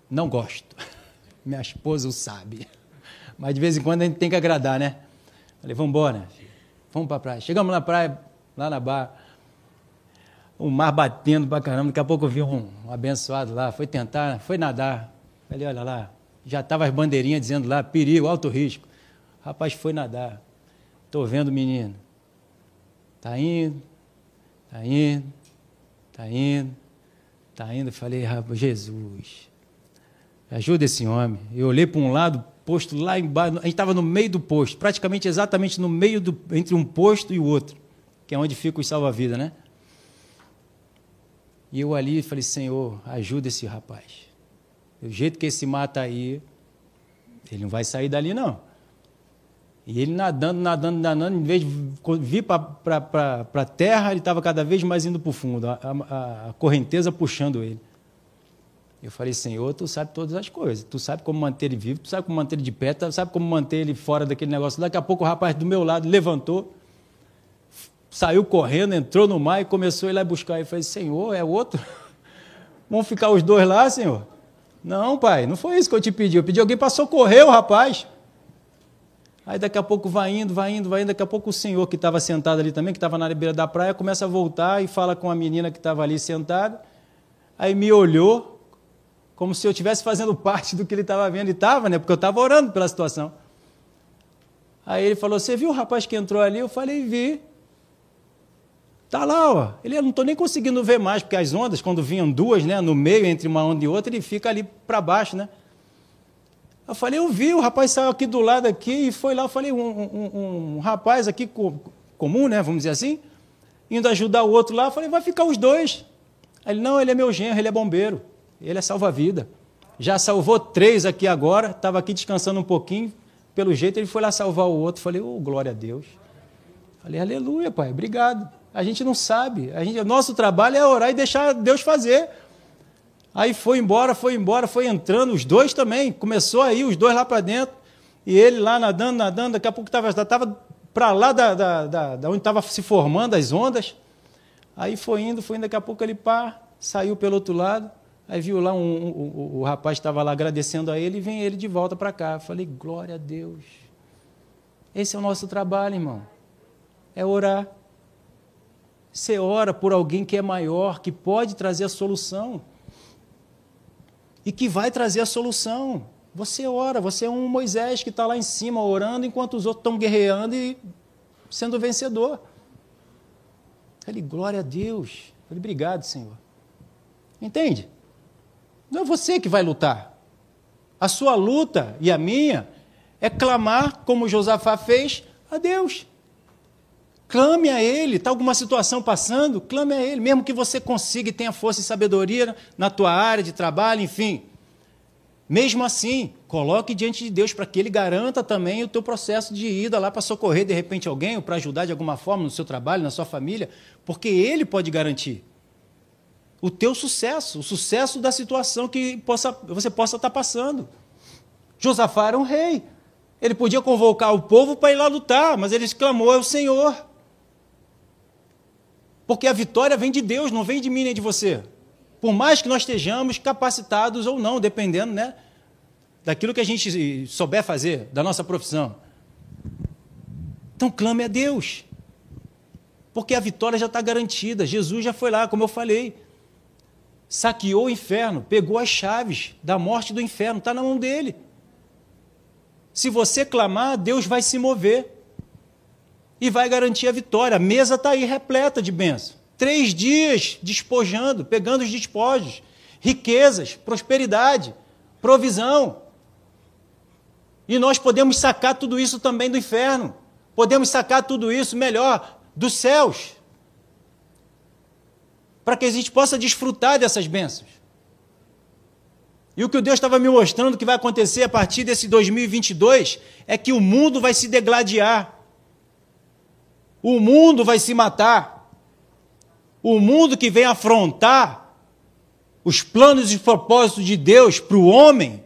Não gosto. Minha esposa o sabe. Mas de vez em quando a gente tem que agradar, né? Falei, vamos embora, vamos para a praia. Chegamos na praia, lá na barra, o mar batendo para caramba. Daqui a pouco eu vi um, um abençoado lá, foi tentar, foi nadar. Falei, olha lá, já estava as bandeirinhas dizendo lá, perigo, alto risco. O rapaz foi nadar. Estou vendo o menino. Está indo, está indo, está indo, está indo. Falei, Jesus, ajuda esse homem. Eu olhei para um lado, posto lá embaixo, a gente estava no meio do posto, praticamente exatamente no meio do, entre um posto e o outro, que é onde fica o salva-vida, né? E eu ali falei, Senhor, ajuda esse rapaz. Do jeito que esse mata aí, ele não vai sair dali não. E ele nadando, nadando, nadando, em vez de vir para a terra, ele estava cada vez mais indo para o fundo, a, a, a correnteza puxando ele. Eu falei, Senhor, tu sabe todas as coisas. Tu sabe como manter ele vivo, tu sabe como manter ele de pé, tu sabe como manter ele fora daquele negócio. Daqui a pouco o rapaz do meu lado levantou, saiu correndo, entrou no mar e começou a ir lá buscar. Eu falei, Senhor, é outro? Vamos ficar os dois lá, Senhor? Não, pai, não foi isso que eu te pedi. Eu pedi alguém para socorrer o rapaz. Aí daqui a pouco vai indo, vai indo, vai indo. Daqui a pouco o senhor que estava sentado ali também, que estava na beira da praia, começa a voltar e fala com a menina que estava ali sentada. Aí me olhou, como se eu estivesse fazendo parte do que ele estava vendo, e estava, né? Porque eu estava orando pela situação. Aí ele falou: Você viu o rapaz que entrou ali? Eu falei: Vi. Tá lá, ó. Ele eu não estou nem conseguindo ver mais, porque as ondas, quando vinham duas, né, no meio entre uma onda e outra, ele fica ali para baixo, né? Eu falei, eu vi, o rapaz saiu aqui do lado aqui e foi lá. Eu falei, um, um, um rapaz aqui comum, né, vamos dizer assim, indo ajudar o outro lá. Eu falei, vai ficar os dois. Ele, não, ele é meu genro, ele é bombeiro, ele é salva-vida. Já salvou três aqui agora, estava aqui descansando um pouquinho. Pelo jeito, ele foi lá salvar o outro. Falei, oh, glória a Deus. Falei, aleluia, pai, obrigado. A gente não sabe. A gente, nosso trabalho é orar e deixar Deus fazer. Aí foi embora, foi embora, foi entrando, os dois também. Começou aí, os dois lá para dentro. E ele lá nadando, nadando, daqui a pouco estava tava para lá da, da, da, da onde estava se formando as ondas. Aí foi indo, foi indo, daqui a pouco ele pá, saiu pelo outro lado. Aí viu lá um, um, um o rapaz estava lá agradecendo a ele e vem ele de volta para cá. Eu falei, glória a Deus. Esse é o nosso trabalho, irmão. É orar. Você ora por alguém que é maior, que pode trazer a solução. E que vai trazer a solução. Você ora, você é um Moisés que está lá em cima orando enquanto os outros estão guerreando e sendo vencedor. Falei, glória a Deus. Falei, obrigado, Senhor. Entende? Não é você que vai lutar. A sua luta e a minha é clamar, como Josafá fez, a Deus. Clame a Ele. Está alguma situação passando? Clame a Ele. Mesmo que você consiga e tenha força e sabedoria na tua área de trabalho, enfim. Mesmo assim, coloque diante de Deus para que Ele garanta também o teu processo de ida lá para socorrer de repente alguém ou para ajudar de alguma forma no seu trabalho, na sua família, porque Ele pode garantir o teu sucesso, o sucesso da situação que possa, você possa estar passando. Josafá era um rei. Ele podia convocar o povo para ir lá lutar, mas ele exclamou: é o Senhor. Porque a vitória vem de Deus, não vem de mim nem de você. Por mais que nós estejamos capacitados ou não, dependendo né, daquilo que a gente souber fazer, da nossa profissão. Então clame a Deus. Porque a vitória já está garantida. Jesus já foi lá, como eu falei. Saqueou o inferno, pegou as chaves da morte do inferno, está na mão dele. Se você clamar, Deus vai se mover e vai garantir a vitória. A mesa está aí repleta de bênçãos. Três dias despojando, pegando os despojos, riquezas, prosperidade, provisão. E nós podemos sacar tudo isso também do inferno. Podemos sacar tudo isso melhor dos céus. Para que a gente possa desfrutar dessas bênçãos. E o que o Deus estava me mostrando que vai acontecer a partir desse 2022 é que o mundo vai se degladiar. O mundo vai se matar. O mundo que vem afrontar os planos e propósitos de Deus para o homem,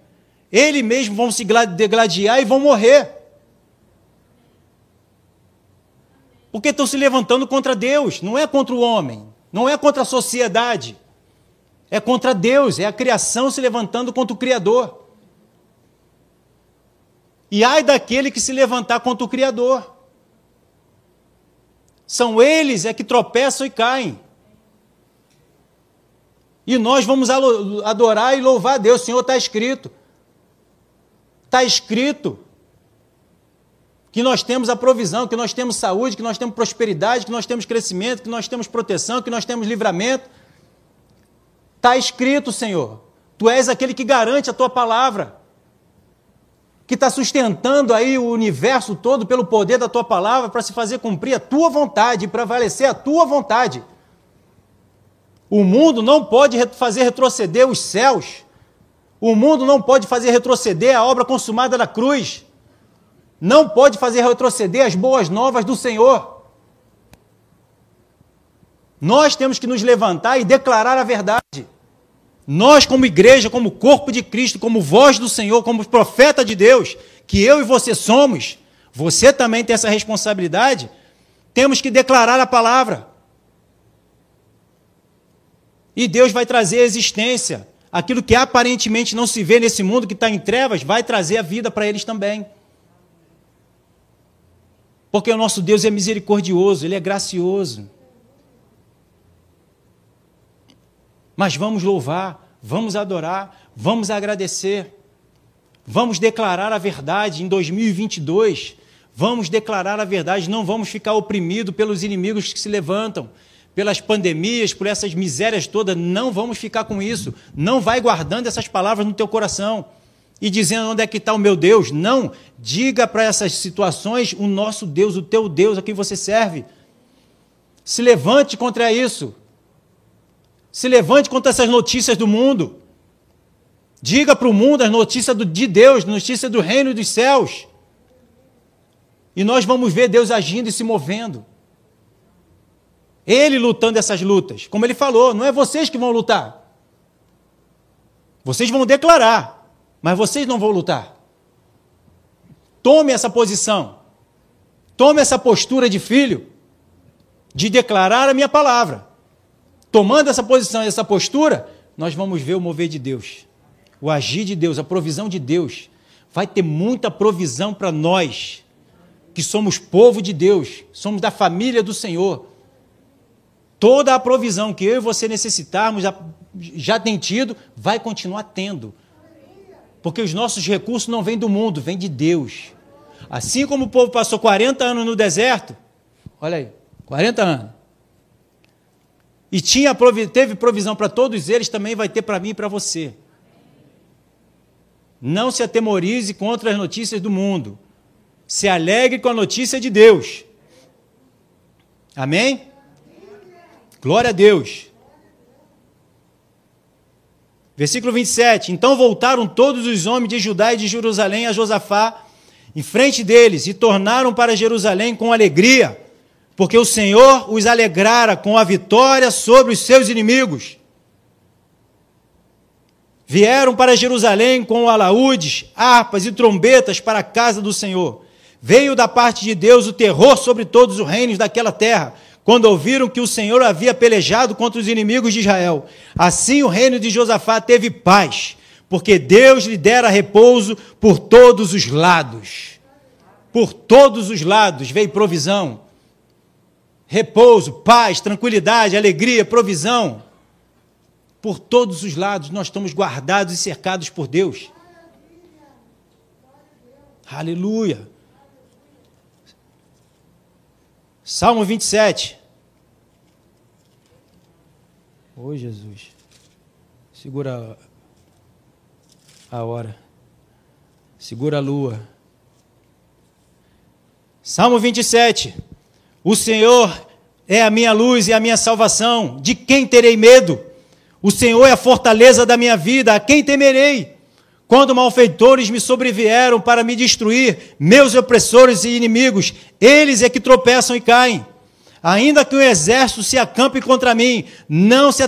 ele mesmo vão se degladiar e vão morrer. Porque estão se levantando contra Deus, não é contra o homem, não é contra a sociedade. É contra Deus, é a criação se levantando contra o Criador. E ai daquele que se levantar contra o Criador. São eles é que tropeçam e caem. E nós vamos adorar e louvar a Deus. Senhor, está escrito. Está escrito que nós temos a provisão, que nós temos saúde, que nós temos prosperidade, que nós temos crescimento, que nós temos proteção, que nós temos livramento. Está escrito, Senhor. Tu és aquele que garante a tua palavra que está sustentando aí o universo todo pelo poder da tua palavra para se fazer cumprir a tua vontade, para prevalecer a tua vontade. O mundo não pode fazer retroceder os céus. O mundo não pode fazer retroceder a obra consumada da cruz. Não pode fazer retroceder as boas novas do Senhor. Nós temos que nos levantar e declarar a verdade. Nós, como igreja, como corpo de Cristo, como voz do Senhor, como profeta de Deus, que eu e você somos, você também tem essa responsabilidade, temos que declarar a palavra. E Deus vai trazer a existência. Aquilo que aparentemente não se vê nesse mundo que está em trevas, vai trazer a vida para eles também. Porque o nosso Deus é misericordioso, Ele é gracioso. Mas vamos louvar, vamos adorar, vamos agradecer. Vamos declarar a verdade em 2022. Vamos declarar a verdade, não vamos ficar oprimidos pelos inimigos que se levantam, pelas pandemias, por essas misérias todas. Não vamos ficar com isso. Não vai guardando essas palavras no teu coração e dizendo onde é que está o meu Deus. Não. Diga para essas situações o nosso Deus, o teu Deus a quem você serve. Se levante contra isso. Se levante contra essas notícias do mundo. Diga para o mundo as notícias de Deus, notícias do reino dos céus. E nós vamos ver Deus agindo e se movendo. Ele lutando essas lutas. Como ele falou, não é vocês que vão lutar. Vocês vão declarar, mas vocês não vão lutar. Tome essa posição. Tome essa postura de filho, de declarar a minha palavra. Tomando essa posição e essa postura, nós vamos ver o mover de Deus, o agir de Deus, a provisão de Deus. Vai ter muita provisão para nós, que somos povo de Deus, somos da família do Senhor. Toda a provisão que eu e você necessitarmos, já, já tem tido, vai continuar tendo. Porque os nossos recursos não vêm do mundo, vêm de Deus. Assim como o povo passou 40 anos no deserto, olha aí, 40 anos. E tinha, teve provisão para todos eles, também vai ter para mim e para você. Não se atemorize contra as notícias do mundo. Se alegre com a notícia de Deus. Amém? Glória a Deus. Versículo 27. Então voltaram todos os homens de Judá e de Jerusalém a Josafá em frente deles e tornaram para Jerusalém com alegria, porque o Senhor os alegrara com a vitória sobre os seus inimigos. Vieram para Jerusalém com alaúdes, harpas e trombetas para a casa do Senhor. Veio da parte de Deus o terror sobre todos os reinos daquela terra quando ouviram que o Senhor havia pelejado contra os inimigos de Israel. Assim o reino de Josafá teve paz, porque Deus lhe dera repouso por todos os lados. Por todos os lados veio provisão, repouso, paz, tranquilidade, alegria, provisão. Por todos os lados nós estamos guardados e cercados por Deus. Aleluia. Salmo 27. Ô oh, Jesus. Segura a hora. Segura a lua. Salmo 27. O Senhor é a minha luz e a minha salvação. De quem terei medo? O Senhor é a fortaleza da minha vida. A quem temerei? Quando malfeitores me sobrevieram para me destruir, meus opressores e inimigos, eles é que tropeçam e caem. Ainda que o exército se acampe contra mim, não se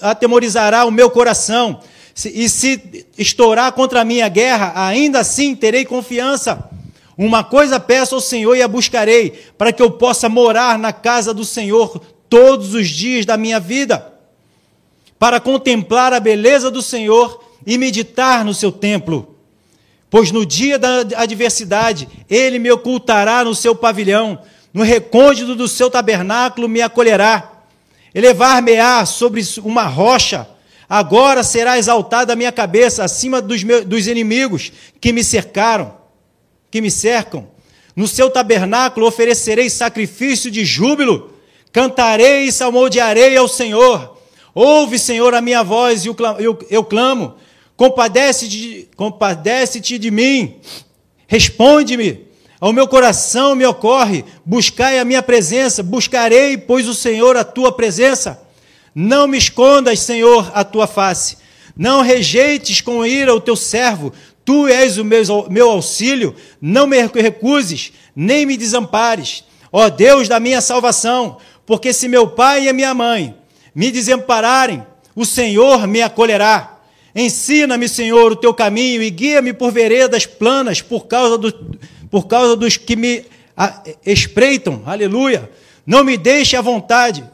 atemorizará o meu coração. E se estourar contra mim a guerra, ainda assim terei confiança. Uma coisa peço ao Senhor e a buscarei, para que eu possa morar na casa do Senhor todos os dias da minha vida, para contemplar a beleza do Senhor e meditar no seu templo. Pois no dia da adversidade, ele me ocultará no seu pavilhão, no recôndito do seu tabernáculo me acolherá. Elevar-me-á sobre uma rocha, agora será exaltada a minha cabeça acima dos, meus, dos inimigos que me cercaram, que me cercam. No seu tabernáculo oferecerei sacrifício de júbilo, cantarei e salmodiarei ao Senhor. Ouve, Senhor, a minha voz e eu, clamo compadece-te de, compadece de mim, responde-me. Ao meu coração me ocorre, buscai a minha presença, buscarei, pois o Senhor a tua presença. Não me escondas, Senhor, a tua face. Não rejeites com ira o teu servo. Tu és o meu, meu auxílio. Não me recuses, nem me desampares. Ó Deus da minha salvação, porque se meu pai e minha mãe me desampararem, o Senhor me acolherá. Ensina-me, Senhor, o teu caminho e guia-me por veredas planas por causa, do, por causa dos que me espreitam. Aleluia. Não me deixe à vontade.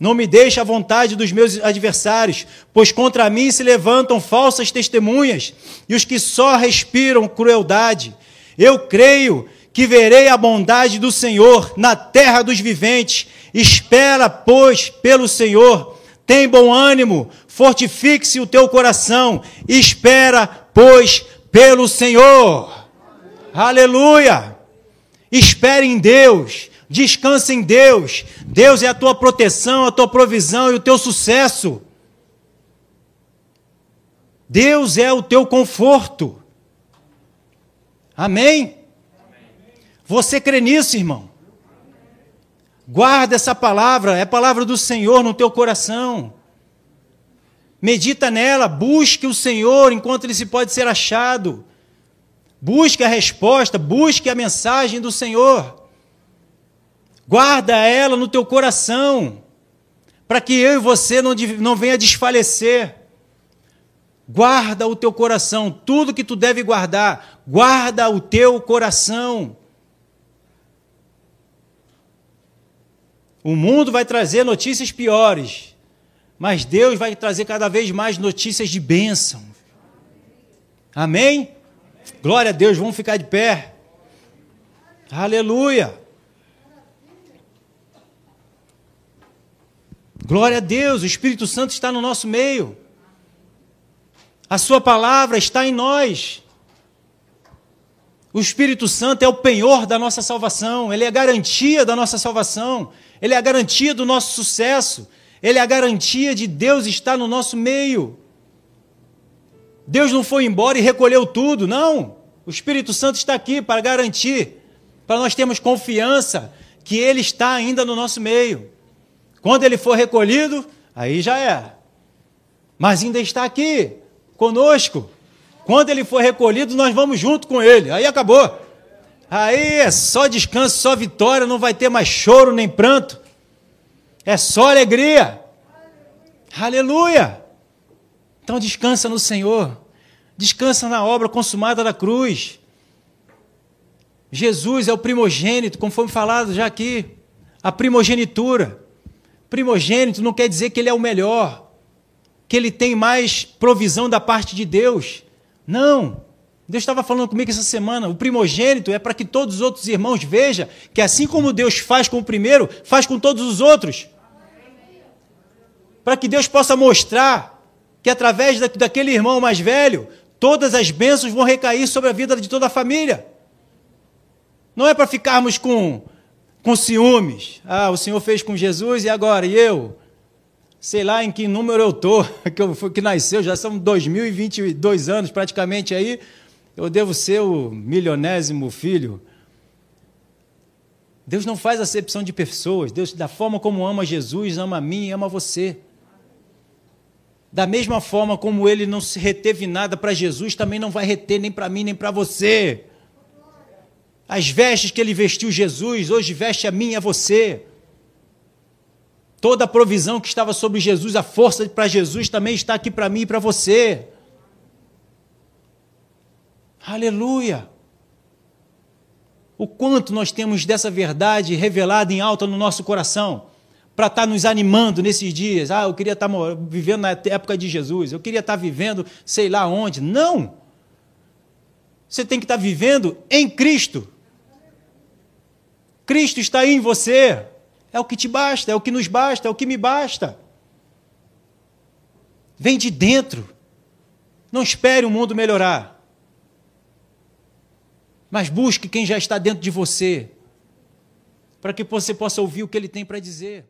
Não me deixe à vontade dos meus adversários, pois contra mim se levantam falsas testemunhas e os que só respiram crueldade. Eu creio que verei a bondade do Senhor na terra dos viventes. Espera, pois, pelo Senhor. Tem bom ânimo, fortifique-se o teu coração, espera, pois, pelo Senhor. Aleluia! Espere em Deus, descanse em Deus. Deus é a tua proteção, a tua provisão e o teu sucesso. Deus é o teu conforto. Amém? Você crê nisso, irmão? Guarda essa palavra, é a palavra do Senhor no teu coração. Medita nela, busque o Senhor enquanto ele se pode ser achado. Busque a resposta, busque a mensagem do Senhor. Guarda ela no teu coração, para que eu e você não, não venha desfalecer. Guarda o teu coração, tudo que tu deve guardar, guarda o teu coração. O mundo vai trazer notícias piores, mas Deus vai trazer cada vez mais notícias de bênção. Amém? Glória a Deus, vamos ficar de pé. Aleluia. Glória a Deus, o Espírito Santo está no nosso meio. A Sua palavra está em nós. O Espírito Santo é o penhor da nossa salvação, ele é a garantia da nossa salvação, ele é a garantia do nosso sucesso, ele é a garantia de Deus estar no nosso meio. Deus não foi embora e recolheu tudo, não. O Espírito Santo está aqui para garantir, para nós termos confiança que Ele está ainda no nosso meio. Quando Ele for recolhido, aí já é. Mas ainda está aqui, conosco. Quando Ele for recolhido, nós vamos junto com Ele. Aí acabou. Aí é só descanso, só vitória, não vai ter mais choro nem pranto. É só alegria. Aleluia. Então descansa no Senhor. Descansa na obra consumada da cruz. Jesus é o primogênito, conforme falado já aqui. A primogenitura. Primogênito não quer dizer que ele é o melhor, que ele tem mais provisão da parte de Deus. Não. Deus estava falando comigo essa semana. O primogênito é para que todos os outros irmãos vejam que assim como Deus faz com o primeiro, faz com todos os outros. Para que Deus possa mostrar que através daquele irmão mais velho, todas as bênçãos vão recair sobre a vida de toda a família. Não é para ficarmos com, com ciúmes. Ah, o Senhor fez com Jesus e agora? E eu? Sei lá em que número eu estou, que, eu, que nasceu, já são 2022 anos praticamente aí. Eu devo ser o milionésimo filho. Deus não faz acepção de pessoas. Deus, da forma como ama Jesus, ama a mim e ama você. Da mesma forma como ele não se reteve nada para Jesus, também não vai reter nem para mim, nem para você. As vestes que ele vestiu Jesus, hoje veste a mim e a você. Toda a provisão que estava sobre Jesus, a força para Jesus também está aqui para mim e para você. Aleluia! O quanto nós temos dessa verdade revelada em alta no nosso coração para estar tá nos animando nesses dias. Ah, eu queria estar tá vivendo na época de Jesus, eu queria estar tá vivendo sei lá onde. Não! Você tem que estar vivendo em Cristo. Cristo está em você. É o que te basta, é o que nos basta, é o que me basta. Vem de dentro. Não espere o mundo melhorar. Mas busque quem já está dentro de você, para que você possa ouvir o que ele tem para dizer.